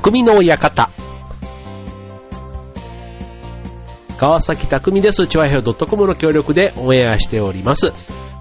匠の館。川崎匠です。チョアヘオ .com の協力でオンエアしております。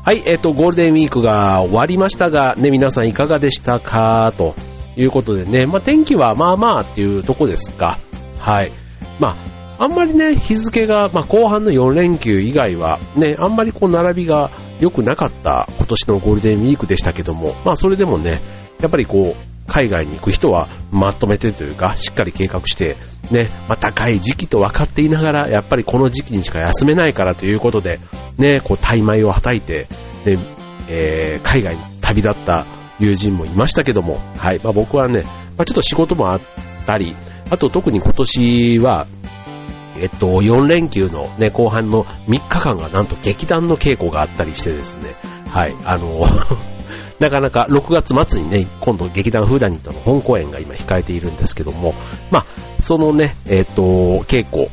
はい、えっ、と、ゴールデンウィークが終わりましたが、ね、皆さんいかがでしたか？ということでね、まあ、天気はまあまあっていうとこですか。はい。まあ、あんまりね、日付が、まあ、後半の4連休以外は、ね、あんまりこう並びが良くなかった今年のゴールデンウィークでしたけども、まあ、それでもね、やっぱりこう、海外に行く人はまとめてというか、しっかり計画して、ね、まあ、高い時期と分かっていながら、やっぱりこの時期にしか休めないからということで、ね、こう、大米をはたいて、ね、えー、海外に旅立った友人もいましたけども、はい、まあ、僕はね、まあ、ちょっと仕事もあったり、あと特に今年は、えっと、4連休のね、後半の3日間がなんと劇団の稽古があったりしてですね、はい、あの、なかなか6月末にね、今度劇団フーダニットの本公演が今控えているんですけども、まあ、そのね、えっと、稽古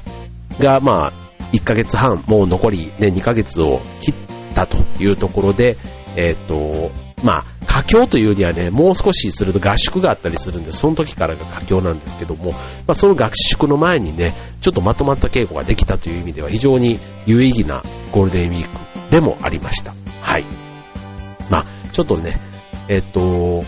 がまあ、1ヶ月半、もう残りね、2ヶ月を切ったというところで、えっと、まあ、佳境というにはね、もう少しすると合宿があったりするんで、その時からが佳境なんですけども、まあ、その合宿の前にね、ちょっとまとまった稽古ができたという意味では非常に有意義なゴールデンウィークでもありました。はい。ちょっとね、えっと、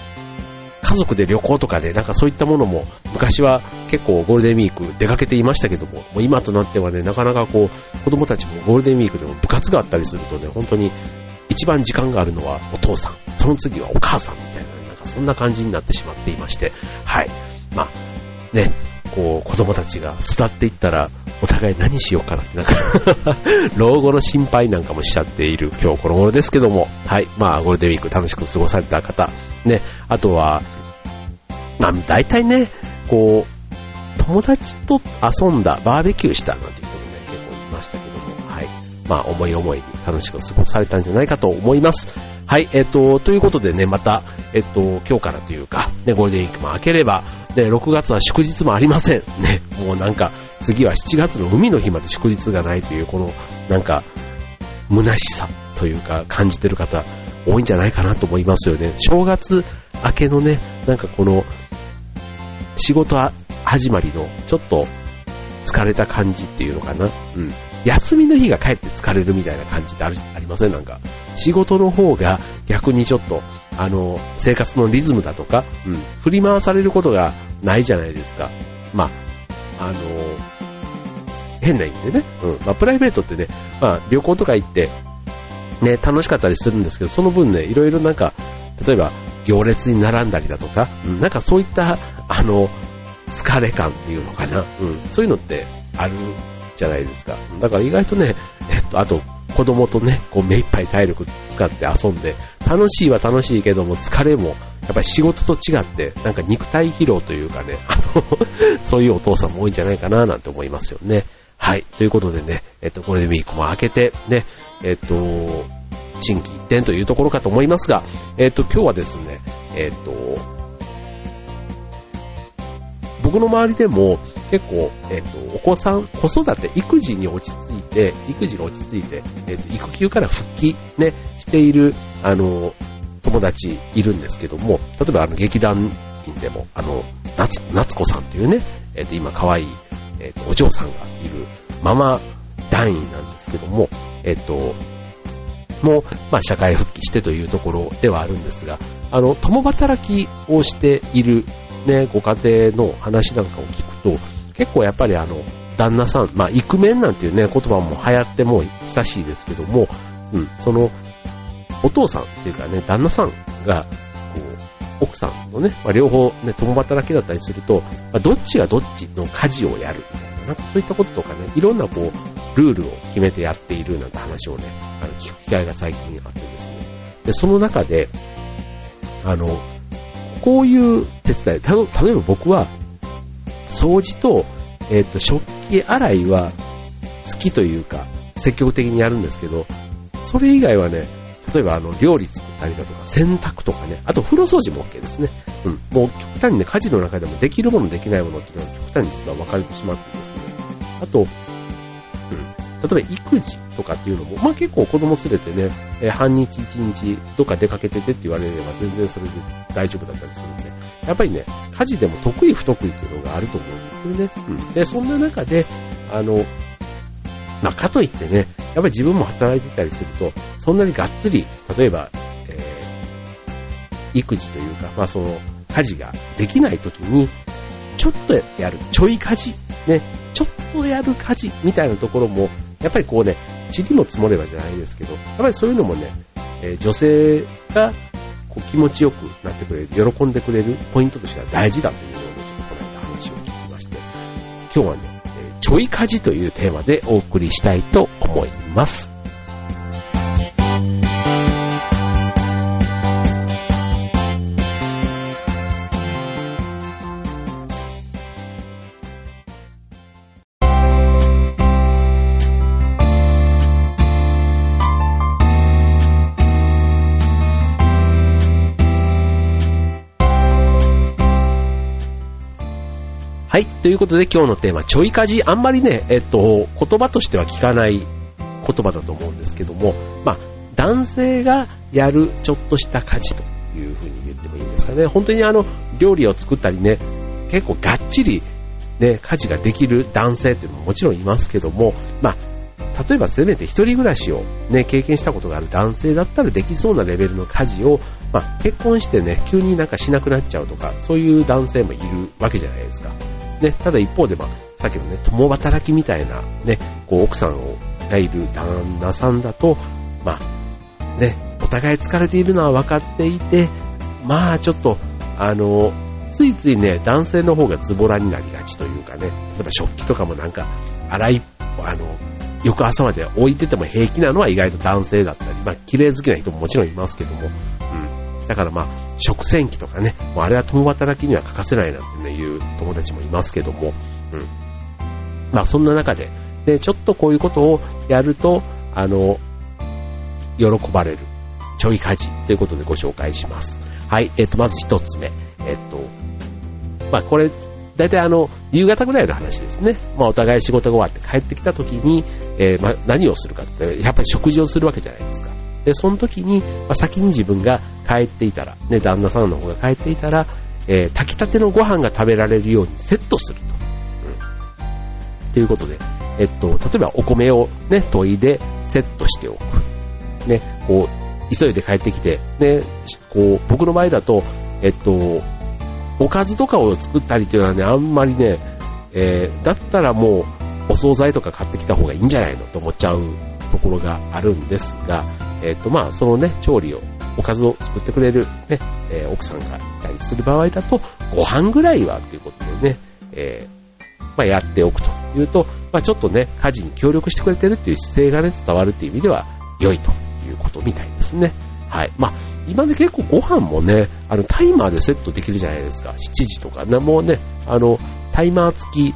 家族で旅行とかで、なんかそういったものも、昔は結構ゴールデンウィーク出かけていましたけども、もう今となってはね、なかなかこう、子供たちもゴールデンウィークでも部活があったりするとね、本当に一番時間があるのはお父さん、その次はお母さんみたいな、なんかそんな感じになってしまっていまして、はい。まあ、ね、こう、子供たちが巣立っていったら、お互い何しようかなって、なんか 老後の心配なんかもしちゃっている今日この頃ですけども、はい。まあ、ゴールデンウィーク楽しく過ごされた方、ね、あとは、まあ、大体ね、こう、友達と遊んだ、バーベキューしたなんていう人もね、結構いましたけど、まあ、思い思いに楽しく過ごされたんじゃないかと思います。はい、えっ、と、ということでね、また、えっ、と、今日からというか、ね、ゴールデンウィークも明ければ、ね、6月は祝日もありません。ね、もうなんか、次は7月の海の日まで祝日がないという、この、なんか、虚しさというか、感じてる方、多いんじゃないかなと思いますよね。正月明けのね、なんかこの、仕事始まりの、ちょっと、疲れた感じっていうのかな。うん。休みの日が帰って疲れるみたいな感じってあるありません？なんか。仕事の方が逆にちょっと、あの、生活のリズムだとか、うん、振り回されることがないじゃないですか。まあ、あの、変な意味でね。うん。まあ、プライベートってね、まあ、旅行とか行って、ね、楽しかったりするんですけど、その分ね、いろいろなんか、例えば、行列に並んだりだとか、うん、なんかそういった、あの、疲れ感っていうのかな。うん。そういうのってあるじゃないですか。だから意外とね、えっと、あと、子供とね、こう目いっぱい体力使って遊んで、楽しいは楽しいけども、疲れも、やっぱり仕事と違って、なんか肉体疲労というかね、あの、そういうお父さんも多いんじゃないかな、なんて思いますよね。はい。ということでね、えっと、これでウィークも明けて、ね、えっと、新規一点というところかと思いますが、えっと、今日はですね、えっと、僕の周りでも結構、えっ、と、お子さん、子育て、育児に落ち着いて、育児が落ち着いて、えっ、と、育休から復帰ね、している、あの、友達いるんですけども、例えばあの、劇団員でも、あの、夏、夏子さんというね、えっ、と、今可愛い、えっ、と、お嬢さんがいる、ママ団員なんですけども、えっ、と、もう、まあ、社会復帰してというところではあるんですが、あの、共働きをしているね、ご家庭の話なんかを聞くと、結構やっぱりあの、旦那さん、まあ、イクメンなんていうね、言葉も流行ってもう久しいですけども、うん、その、お父さんっていうかね、旦那さんが、こう、奥さんのね、まあ、両方ね、共働きだったりすると、まあ、どっちがどっちの家事をやるみたいな、なんかそういったこととかね、いろんなこう、ルールを決めてやっているなんて話をね、あの、聞く機会が最近あってですね。で、その中で、あの、こういう手伝い、た例えば僕は、掃除と、えっ、と、食器洗いは好きというか、積極的にやるんですけど、それ以外はね、例えばあの、料理作ったりだとか、洗濯とかね、あと風呂掃除も OK ですね。うん。もう極端にね、家事の中でもできるものできないものっていうのは極端に実は分かれてしまってですね。あと、例えば育児とかっていうのも、まあ結構子供連れてね、え半日一日どっか出かけててって言われれば全然それで大丈夫だったりするんで、やっぱりね、家事でも得意不得意っていうのがあると思うんですよね。うん。で、そんな中で、あの、まあかといってね、やっぱり自分も働いてたりすると、そんなにがっつり、例えば、えー、育児というか、まあその、家事ができない時に、ちょっとやる、ちょい家事、ね、ちょっとやる家事みたいなところも、やっぱりこうね、塵も積もればじゃないですけど、やっぱりそういうのもね、え、女性がこう気持ちよくなってくれる、喜んでくれるポイントとしては大事だというのをね、ちょっとこの間話を聞きまして、今日はね、ちょい家事というテーマでお送りしたいと思います。はい。ということで今日のテーマ、ちょいかじ。あんまりね、えっと、言葉としては聞かない言葉だと思うんですけども、まあ、男性がやるちょっとした家事というふうに言ってもいいんですかね。本当にあの、料理を作ったりね、結構がっちりね、家事ができる男性っていうのももちろんいますけども、まあ、例えばせめて一人暮らしをね、経験したことがある男性だったらできそうなレベルの家事を、まあ、結婚してね、急になんかしなくなっちゃうとか、そういう男性もいるわけじゃないですか。ね、ただ一方で、まあ、さっきのね、共働きみたいな、ね、こう、奥さんをがいる旦那さんだと、まあ、ね、お互い疲れているのは分かっていて、まあ、ちょっと、あの、ついついね、男性の方がズボラになりがちというかね、例えば食器とかもなんか、洗い、あの、翌朝まで置いてても平気なのは意外と男性だったり、まあ、綺麗好きな人ももちろんいますけども、だからまあ、食洗機とかね、もうあれは共働きには欠かせないなんてね、いう友達もいますけども、うん。まあそんな中で、で、ちょっとこういうことをやると、あの、喜ばれる、ちょい家事ということでご紹介します。はい、えっ、と、まず一つ目。えっ、と、まあこれ、だいたいあの、夕方ぐらいの話ですね。まあお互い仕事が終わって帰ってきた時に、えー、まあ何をするかって、やっぱり食事をするわけじゃないですか。で、その時に、まあ、先に自分が帰っていたら、ね、旦那さんの方が帰っていたら、えー、炊きたてのご飯が食べられるようにセットすると。うん。ということで、えっと、例えばお米をね、研いでセットしておく。ね、こう、急いで帰ってきて、ね、こう、僕の場合だと、えっと、おかずとかを作ったりっていうのはね、あんまりね、えー、だったらもう、お惣菜とか買ってきた方がいいんじゃないのと思っちゃうところがあるんですが、えっ、ー、と、まあ、そのね、調理を、おかずを作ってくれるね、えー、奥さんがいたりする場合だと、ご飯ぐらいはということでね、えー、まあ、やっておくというと、まあ、ちょっとね、家事に協力してくれてるっていう姿勢がね、伝わるっていう意味では良いということみたいですね。はい。まあ、今ね、結構ご飯もね、あの、タイマーでセットできるじゃないですか。7時とかね、もうね、あの、タイマー付き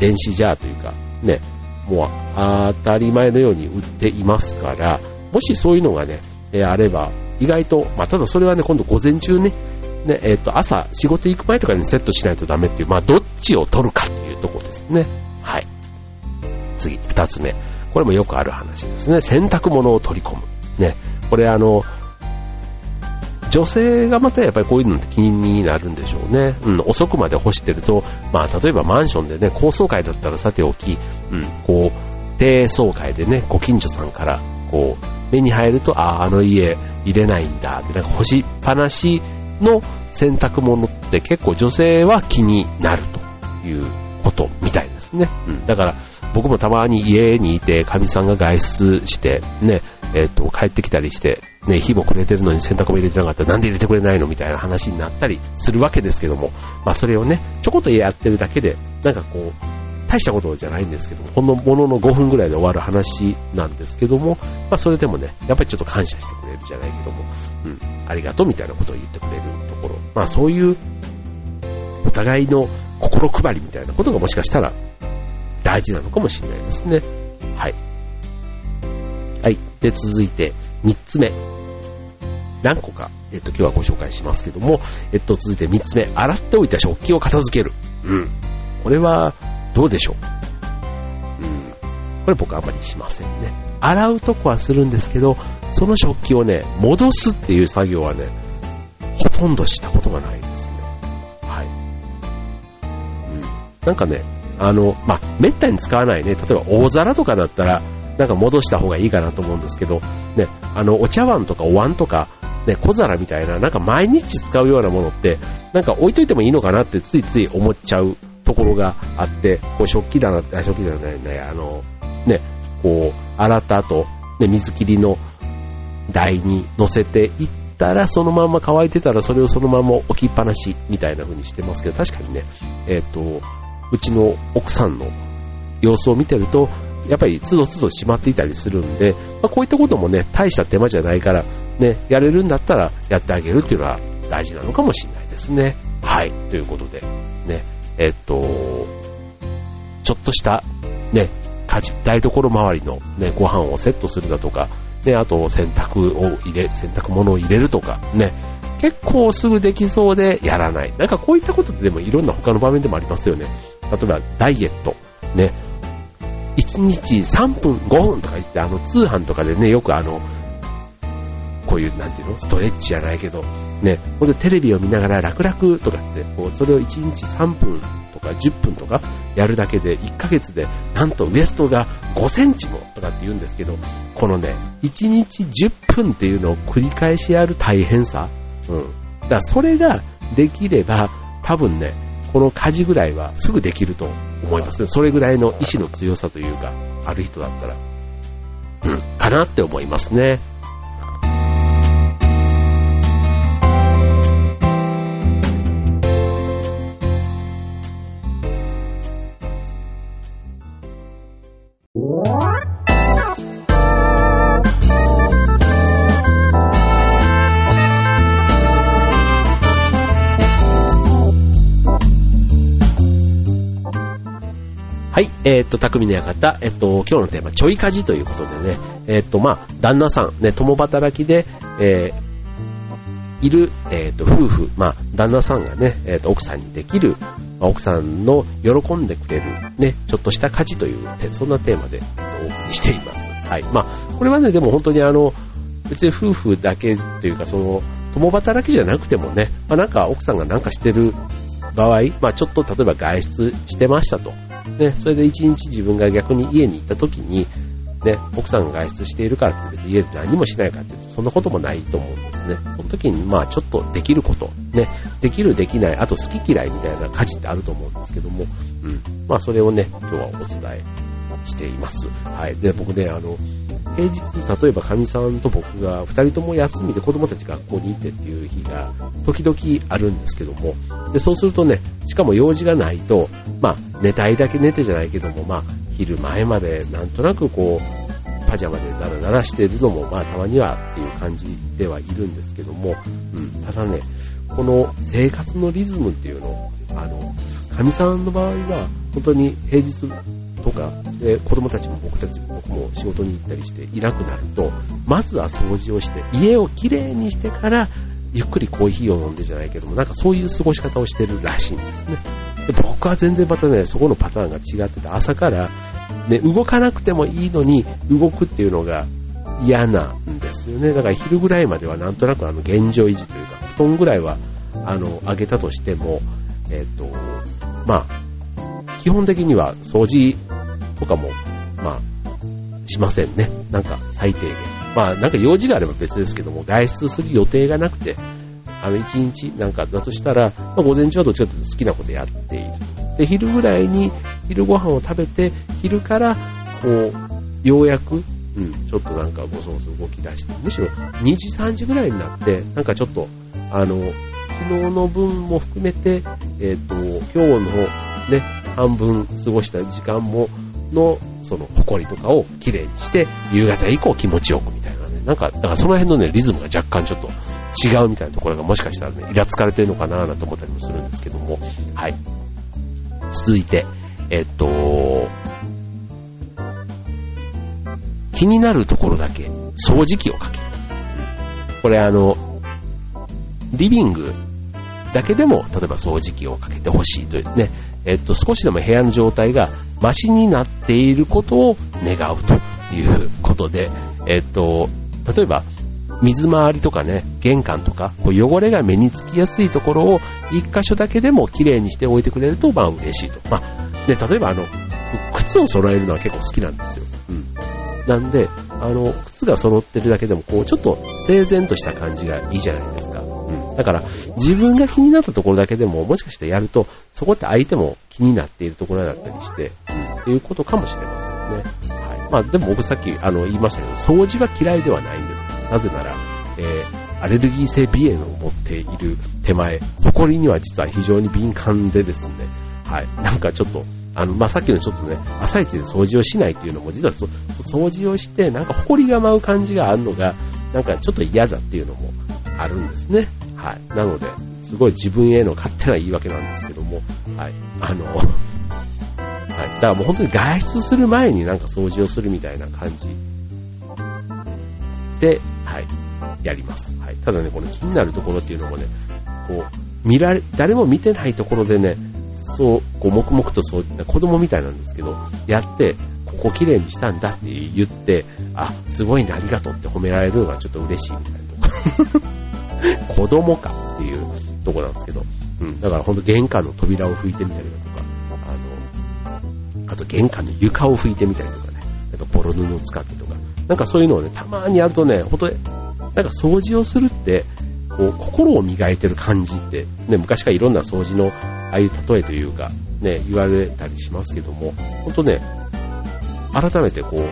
電子ジャーというか、ね、もう当たり前のように売っていますから、もしそういうのがね、えあれば、意外と、まあ、ただそれはね、今度午前中ね、ね、えっ、ー、と、朝仕事行く前とかにセットしないとダメっていう、まあ、どっちを取るかというところですね。はい。次、二つ目。これもよくある話ですね。洗濯物を取り込む。ね。これあの、女性がまたやっぱりこういうのって気になるんでしょうね。うん、遅くまで干してると、まあ、例えばマンションでね、高層階だったらさておき、うん、こう、低層階でね、ご近所さんから、こう、目に入ると、ああ、あの家入れないんだ。って、なんか干しっぱなしの洗濯物って結構女性は気になるということみたいですね。うん、だから僕もたまに家にいて、かみさんが外出して、ね、えっ、ー、と、帰ってきたりして、ね、火もくれてるのに洗濯も入れてなかったらなんで入れてくれないのみたいな話になったりするわけですけども、まあそれをね、ちょこっとやってるだけで、なんかこう、大したことじゃないんですけども、ほんのものの5分ぐらいで終わる話なんですけども、まあそれでもね、やっぱりちょっと感謝してくれるじゃないけども、うん、ありがとうみたいなことを言ってくれるところ、まあそういう、お互いの心配りみたいなことがもしかしたら大事なのかもしれないですね。はい。はい。で、続いて、3つ目。何個か、えっと、今日はご紹介しますけども、えっと、続いて3つ目。洗っておいた食器を片付ける。うん。これは、どうでしょう？うん。これ僕あんまりしませんね。洗うとこはするんですけど、その食器をね、戻すっていう作業はね、ほとんどしたことがないですね。はい。うん。なんかね、あの、まあ、めったに使わないね、例えば大皿とかだったら、なんか戻した方がいいかなと思うんですけど、ね、あの、お茶碗とかお椀とか、ね、小皿みたいな、なんか毎日使うようなものって、なんか置いといてもいいのかなってついつい思っちゃうところがあって、こう食器棚、あ食器棚じゃないね、あの、ね、こう、洗った後、ね、水切りの台に乗せていったら、そのまま乾いてたら、それをそのまま置きっぱなしみたいな風にしてますけど、確かにね、えっ、ー、と、うちの奥さんの様子を見てると、やっぱりつどつどしまっていたりするんで、まあ、こういったこともね、大した手間じゃないから、ね、やれるんだったらやってあげるっていうのは大事なのかもしれないですね。はい、ということで、ね、えっと、ちょっとした、ね、家事、台所周りのね、ご飯をセットするだとか、ね、あと洗濯を入れ、洗濯物を入れるとか、ね、結構すぐできそうでやらない。なんかこういったことでもいろんな他の場面でもありますよね。例えばダイエット、ね、1日3分、5分とか言って、あの、通販とかでね、よくあの、こういう、なんていうの？ストレッチじゃないけど、ね、ほんでテレビを見ながら楽々とかって、こう、それを1日3分とか10分とかやるだけで、1ヶ月で、なんとウエストが5センチもとかって言うんですけど、このね、1日10分っていうのを繰り返しやる大変さ、うん。だからそれができれば、多分ね、この家事ぐらいはすぐできると思いますね。それぐらいの意志の強さというか、ある人だったら、うん、かなって思いますね。はい、えー、っと、匠の館、えっと、今日のテーマ、ちょい家事ということでね、え、っと、まあ、旦那さん、ね、共働きで、えー、いる、えっと、夫婦、まあ、旦那さんがね、えっと、奥さんにできる、まあ、奥さんの喜んでくれる、ね、ちょっとした家事という、そんなテーマで、お送りしています。はい。まあ、これはね、でも本当にあの、別に夫婦だけというか、その、共働きじゃなくてもね、まあ、なんか奥さんがなんかしてる場合、まあ、ちょっと例えば外出してましたと。ね、それで一日自分が逆に家に行った時に、ね、奥さんが外出しているからって家で何もしないかっていうと、そんなこともないと思うんですね。その時に、まあ、ちょっとできること、ね、できる、できない、あと好き嫌いみたいな家事ってあると思うんですけども、うん。まあ、それをね、今日はお伝えしています。はい。で、僕ね、あの、平日、例えばかみさんと僕が2人とも休みで子供たち学校に行ってっていう日が時々あるんですけども、でそうするとね、しかも用事がないと、まあ、寝たいだけ寝てじゃないけども、まあ、昼前までなんとなくこう、パジャマでダラダラしてるのも、まあ、たまにはっていう感じではいるんですけども、うん、ただね、この生活のリズムっていうの、あの、かみさんの場合は、本当に平日とか、で子供たちも僕たちも僕も仕事に行ったりしていなくなると、まずは掃除をして、家をきれいにしてから、ゆっくりコーヒーを飲んでじゃないけども、なんかそういう過ごし方をしてるらしいんですね。で僕は全然またね、そこのパターンが違ってて、朝から、ね、動かなくてもいいのに、動くっていうのが嫌なんですよね。だから昼ぐらいまではなんとなくあの現状維持というか、布団ぐらいは、あの、上げたとしても、えっ、ー、と、まあ、基本的には掃除とかも、まあ、しませんね。なんか最低限。まあ、なんか用事があれば別ですけども、外出する予定がなくて、あの、一日なんかだとしたら、まあ、午前中はどっちかというと好きなことやっている。で、昼ぐらいに昼ご飯を食べて、昼から、こう、ようやく、うん、ちょっとなんかごそごそ動き出して、むしろ2時3時ぐらいになって、なんかちょっと、あの、昨日の分も含めて、えっ、ー、と、今日のね、半分過ごした時間も、の、その、埃とかをきれいにして、夕方以降気持ちよくみたいなね。なんか、だからその辺のね、リズムが若干ちょっと違うみたいなところがもしかしたらね、イラつかれてるのかななんて思ったりもするんですけども、はい。続いて、えっと、気になるところだけ掃除機をかける。これあの、リビングだけでも、例えば掃除機をかけてほしいというね、えっと、少しでも部屋の状態がマシになっていることを願うということで、えっと、例えば、水回りとかね、玄関とか、こう汚れが目につきやすいところを一箇所だけでも綺麗にしておいてくれると、まあ嬉しいと。まあ、で、例えばあの、靴を揃えるのは結構好きなんですよ。うん。なんで、あの、靴が揃ってるだけでも、こう、ちょっと整然とした感じがいいじゃないですか。うん。だから、自分が気になったところだけでも、もしかしてやると、そこって相手も気になっているところだったりして、うん、っていうことかもしれませんね。はい。まあ、でも僕さっき、あの、言いましたけど、掃除は嫌いではないんですなぜなら、えー、アレルギー性鼻炎を持っている手前、埃には実は非常に敏感でですね、はい。なんかちょっと、あの、まあ、さっきのちょっとね、朝一で掃除をしないっていうのも、実はそ掃除をして、なんか埃が舞う感じがあるのが、なんかちょっと嫌だっていうのもあるんですね。はい。なので、すごい自分への勝手な言い訳なんですけども、はい。あの、はい。だからもう本当に外出する前になんか掃除をするみたいな感じで、はい、やります。はい。ただね、この気になるところっていうのもね、こう、見られ、誰も見てないところでね、そう、こう、黙々とそう、子供みたいなんですけど、やって、ここ綺麗にしたんだって言って、あ、すごいね、ありがとうって褒められるのがちょっと嬉しいみたいなところ。子供かっていうとこなんですけど、うん、だからほんと玄関の扉を拭いてみたりだとか、あの、あと玄関の床を拭いてみたりとかね、なんかボロ布を使ってとか、なんかそういうのをね、たまにやるとね、ほんと、なんか掃除をするって、こう、心を磨いてる感じって、ね、昔からいろんな掃除の、ああいう例えというか、ね、言われたりしますけども、ほんとね、改めてこう、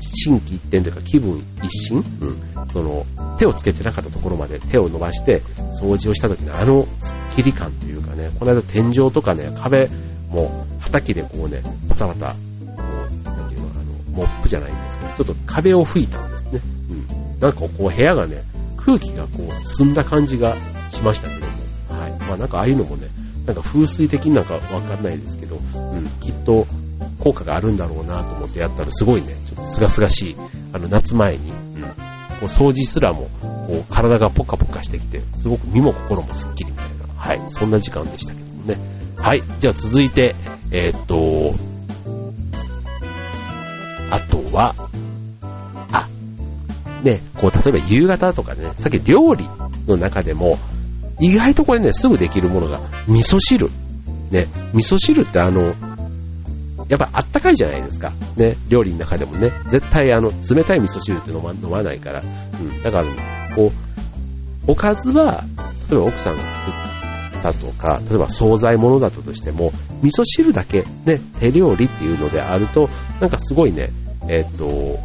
心機一転というか気分一新、うん、その、手をつけてなかったところまで手を伸ばして掃除をした時のあのスッキリ感というかね、この間天井とかね、壁も、畑でこうね、バタバタ、こう、なんていうの、あの、モップじゃないんですけど、ちょっと壁を拭いたんですね。うん。なんかこう部屋がね、空気がこう澄んだ感じがしましたけども、はい。まあなんかああいうのもね、なんか風水的になんかわかんないですけど、うん、きっと効果があるんだろうなと思ってやったらすごいね、ちょっとすがすがしい、あの夏前に、うん、こう掃除すらも、こう体がポカポカしてきて、すごく身も心もスッキリみたいな、はい、そんな時間でしたけどもね。はい、じゃあ続いて、えー、っと、あとは、ね、こう、例えば夕方とかね、さっき料理の中でも、意外とこれね、すぐできるものが、味噌汁。ね、味噌汁ってあの、やっぱあったかいじゃないですか。ね、料理の中でもね、絶対あの、冷たい味噌汁って飲ま飲まないから。うん、だから、こう、おかずは、例えば奥さんが作ったとか、例えば惣菜物だったとしても、味噌汁だけ、ね、手料理っていうのであると、なんかすごいね、えっ、と、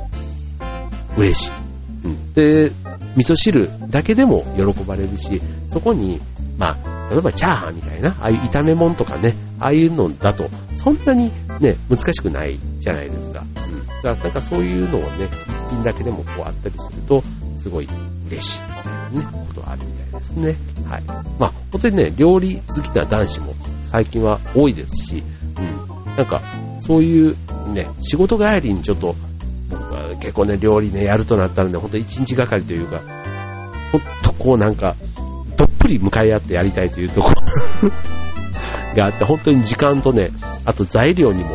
嬉しい。うん。で、味噌汁だけでも喜ばれるし、そこに、まあ、例えばチャーハンみたいな、ああいう炒め物とかね、ああいうのだと、そんなにね、難しくないじゃないですか。うん。だからなんかそういうのをね、一品だけでもこうあったりすると、すごい嬉しいみたいなね、ことがあるみたいですね。はい。まあ、本当にね、料理好きな男子も最近は多いですし、うん。なんか、そういうね、仕事帰りにちょっと、結構ね、料理ね、やるとなったらね、ほんと一日がかりというか、ほんとこうなんか、どっぷり向かい合ってやりたいというところ があって、本当に時間とね、あと材料にも、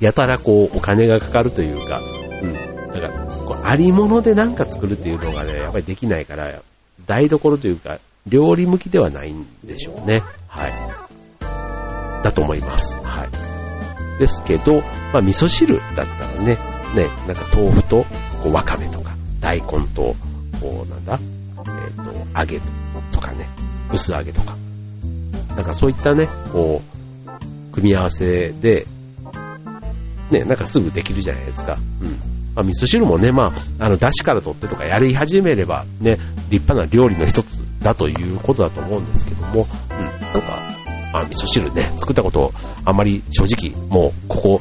やたらこう、お金がかかるというか、うん。だから、こうありものでなんか作るっていうのがね、やっぱりできないから、台所というか、料理向きではないんでしょうね。はい。だと思います。はい。ですけど、まあ、味噌汁だったらね、ね、なんか豆腐と、こう、わかめとか、大根と、こう、なんだ、えっ、ー、と、揚げとかね、薄揚げとか。なんかそういったね、こう、組み合わせで、ね、なんかすぐできるじゃないですか。うん。まあ、味噌汁もね、まあ、あの、出汁から取ってとかやり始めれば、ね、立派な料理の一つだということだと思うんですけども、うん、なんか、まあ、味噌汁ね、作ったことあんまり正直もうここ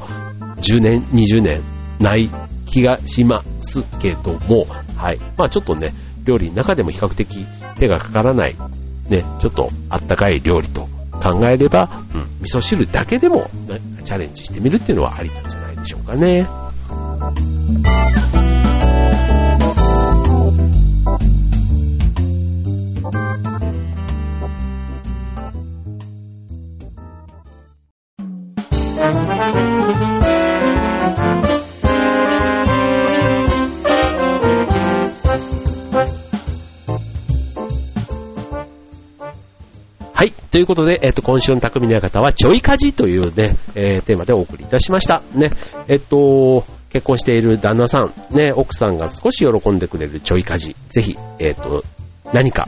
10年、20年ない気がしますけども、はい。まあちょっとね、料理の中でも比較的手がかからない、ね、ちょっとあったかい料理と考えれば、うん、味噌汁だけでも、ね、チャレンジしてみるっていうのはありなんじゃないでしょうかね。ということで、えっ、と、今週の匠の館は、ちょいかじというね、えー、テーマでお送りいたしました。ね。えっと、結婚している旦那さん、ね、奥さんが少し喜んでくれるちょいかじ。ぜひ、えっと、何か、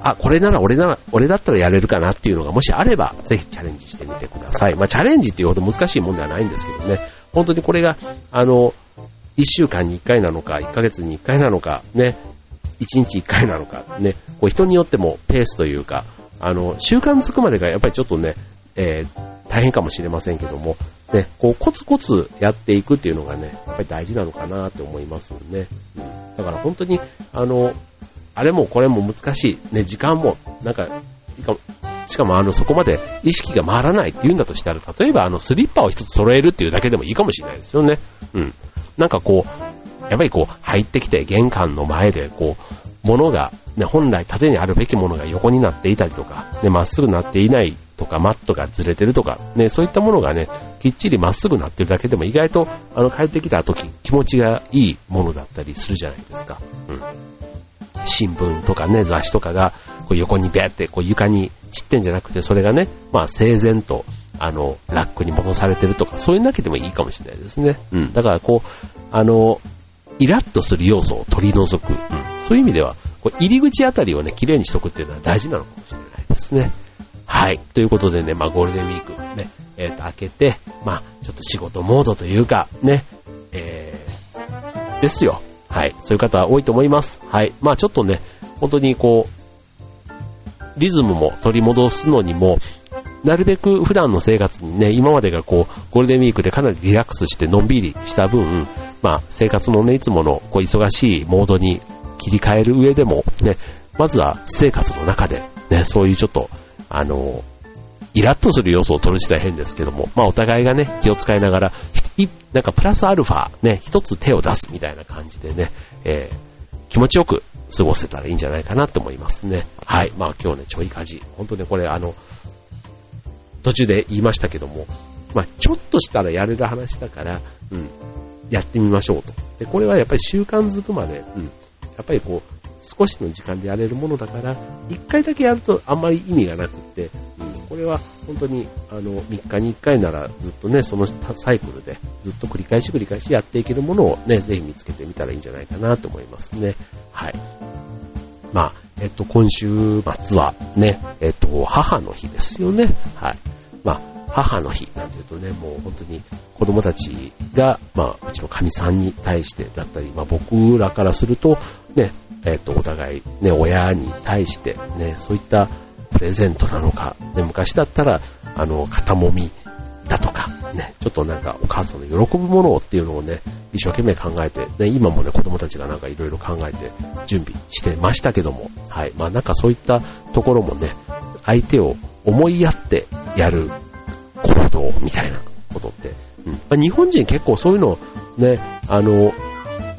あ、これなら俺なら、俺だったらやれるかなっていうのがもしあれば、ぜひチャレンジしてみてください。まあ、チャレンジっていうほど難しいもんではないんですけどね。本当にこれが、あの、1週間に1回なのか、1ヶ月に1回なのか、ね、1日1回なのか、ね、こう人によってもペースというか、あの、習慣づくまでがやっぱりちょっとね、えー、大変かもしれませんけども、ね、こうコツコツやっていくっていうのがね、やっぱり大事なのかなって思いますよね。うん、だから本当に、あの、あれもこれも難しい。ね、時間も、なんか、しかもあの、そこまで意識が回らないって言うんだとしたら、例えばあの、スリッパを一つ揃えるっていうだけでもいいかもしれないですよね。うん。なんかこう、やっぱりこう、入ってきて玄関の前で、こう、物が、ね、本来縦にあるべきものが横になっていたりとか、ね、まっすぐなっていないとか、マットがずれてるとか、ね、そういったものがね、きっちりまっすぐなってるだけでも意外と、あの、帰ってきた時、気持ちがいいものだったりするじゃないですか。うん。新聞とかね、雑誌とかが、こう横にビャーって、こう床に散ってんじゃなくて、それがね、まあ整然と、あの、ラックに戻されてるとか、そういうだけでもいいかもしれないですね。うん。だからこう、あの、イラッとする要素を取り除く。うん、そういう意味では、こう入り口あたりをね、綺麗にしとくっていうのは大事なのかもしれないですね。はい。ということでね、まあゴールデンウィークね、えっ、ー、と、開けて、まあちょっと仕事モードというか、ね、えー、ですよ。はい。そういう方は多いと思います。はい。まあちょっとね、本当にこう、リズムも取り戻すのにも、なるべく普段の生活にね、今までがこう、ゴールデンウィークでかなりリラックスしてのんびりした分、まあ、生活のね、いつものこう忙しいモードに切り替える上でも、ね、まずは生活の中で、ね、そういうちょっと、あの、イラッとする要素を取る自体変ですけども、まあお互いがね、気を使いながら、なんかプラスアルファ、ね、一つ手を出すみたいな感じでね、えー、気持ちよく過ごせたらいいんじゃないかなと思いますね。はい。まあ今日ね、ちょいかじ。本当ね、これあの、途中で言いましたけども、まあ、ちょっとしたらやれる話だから、うん、やってみましょうと。で、これはやっぱり習慣づくまで、うん、やっぱりこう、少しの時間でやれるものだから、一回だけやるとあんまり意味がなくって、うん、これは本当に、あの、3日に1回ならずっとね、そのサイクルでずっと繰り返し繰り返しやっていけるものをね、ぜひ見つけてみたらいいんじゃないかなと思いますね。はい。まあ、えっと、今週末はね、えっと、母の日ですよね。はい。まあ、母の日なんていうとね、もう本当に子供たちが、まあ、うちの神さんに対してだったり、まあ僕らからすると、ね、えっ、と、お互い、ね、親に対して、ね、そういったプレゼントなのか、ね、昔だったら、あの、肩もみだとか、ね、ちょっとなんかお母さんの喜ぶものをっていうのをね、一生懸命考えて、ね、今もね、子供たちがなんかいろいろ考えて準備してましたけども、はい。まあなんかそういったところもね、相手を思いやってやる行動みたいなことって、うんまあ、日本人結構そういうのね、あの、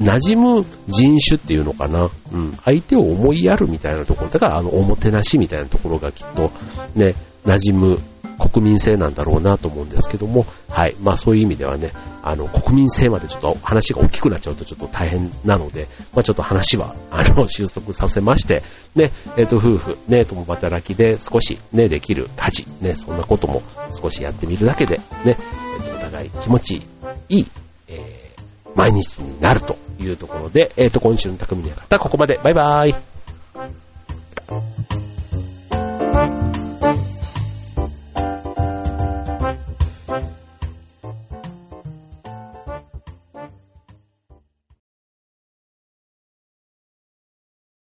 馴染む人種っていうのかな。うん。相手を思いやるみたいなところ。だからあの、おもてなしみたいなところがきっと、ね、馴染む国民性なんだろうなと思うんですけども、はい。まあそういう意味ではね、あの、国民性までちょっと話が大きくなっちゃうとちょっと大変なので、まあちょっと話は、あの、収束させまして、ね、えっ、ー、と、夫婦、ね、共働きで少しね、できる家事、ね、そんなことも少しやってみるだけで、ね、お互い気持ちいい、毎日になるというところで、えっ、ー、と、今週の匠の方、ここまで。バイバーイ。